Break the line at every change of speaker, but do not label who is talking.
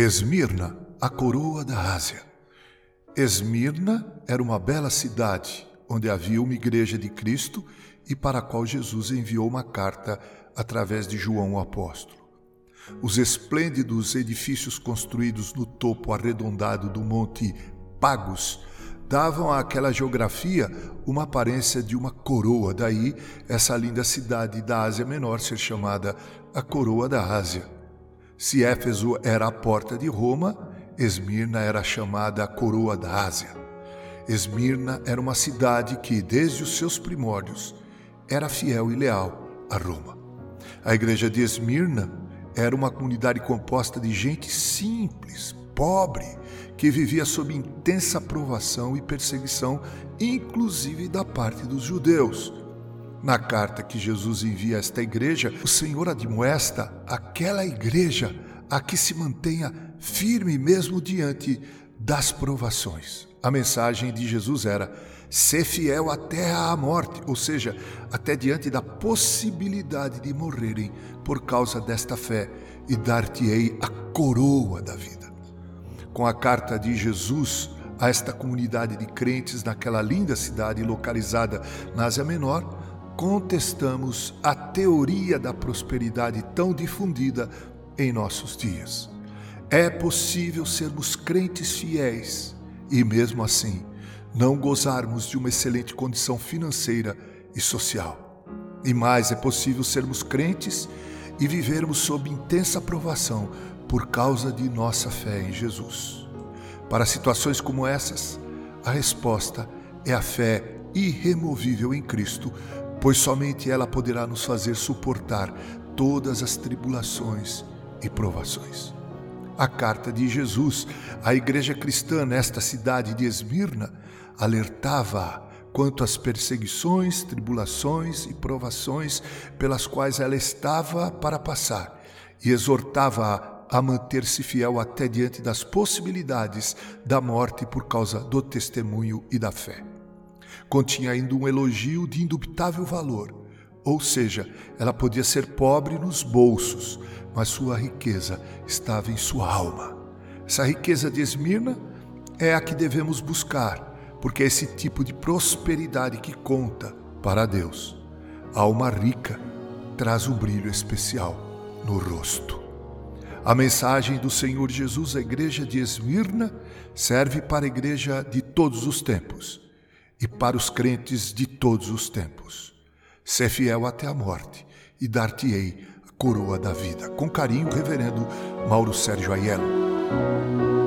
Esmirna, a coroa da Ásia. Esmirna era uma bela cidade onde havia uma igreja de Cristo e para a qual Jesus enviou uma carta através de João o apóstolo. Os esplêndidos edifícios construídos no topo arredondado do Monte Pagos davam àquela geografia uma aparência de uma coroa, daí essa linda cidade da Ásia Menor ser chamada a Coroa da Ásia. Se Éfeso era a porta de Roma, Esmirna era chamada a coroa da Ásia. Esmirna era uma cidade que, desde os seus primórdios, era fiel e leal a Roma. A igreja de Esmirna era uma comunidade composta de gente simples, pobre, que vivia sob intensa provação e perseguição, inclusive da parte dos judeus. Na carta que Jesus envia a esta igreja, o Senhor admoesta aquela igreja a que se mantenha firme mesmo diante das provações. A mensagem de Jesus era: ser fiel até à morte, ou seja, até diante da possibilidade de morrerem por causa desta fé, e dar-te-ei a coroa da vida. Com a carta de Jesus a esta comunidade de crentes naquela linda cidade localizada na Ásia Menor, contestamos a teoria da prosperidade tão difundida em nossos dias. É possível sermos crentes fiéis e, mesmo assim, não gozarmos de uma excelente condição financeira e social. E mais, é possível sermos crentes e vivermos sob intensa provação por causa de nossa fé em Jesus. Para situações como essas, a resposta é a fé irremovível em Cristo, pois somente ela poderá nos fazer suportar todas as tribulações e provações. A carta de Jesus à igreja cristã nesta cidade de Esmirna alertava quanto às perseguições, tribulações e provações pelas quais ela estava para passar e exortava-a a manter-se fiel até diante das possibilidades da morte por causa do testemunho e da fé continha ainda um elogio de indubitável valor, ou seja, ela podia ser pobre nos bolsos, mas sua riqueza estava em sua alma. Essa riqueza de Esmirna é a que devemos buscar, porque é esse tipo de prosperidade que conta para Deus. A alma rica traz um brilho especial no rosto. A mensagem do Senhor Jesus à igreja de Esmirna serve para a igreja de todos os tempos e para os crentes de todos os tempos. Ser fiel até a morte e dar-te-ei a coroa da vida. Com carinho, Reverendo Mauro Sérgio Aiello.